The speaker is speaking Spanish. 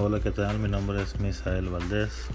Hola, ¿qué tal? Mi nombre es Misael Valdés.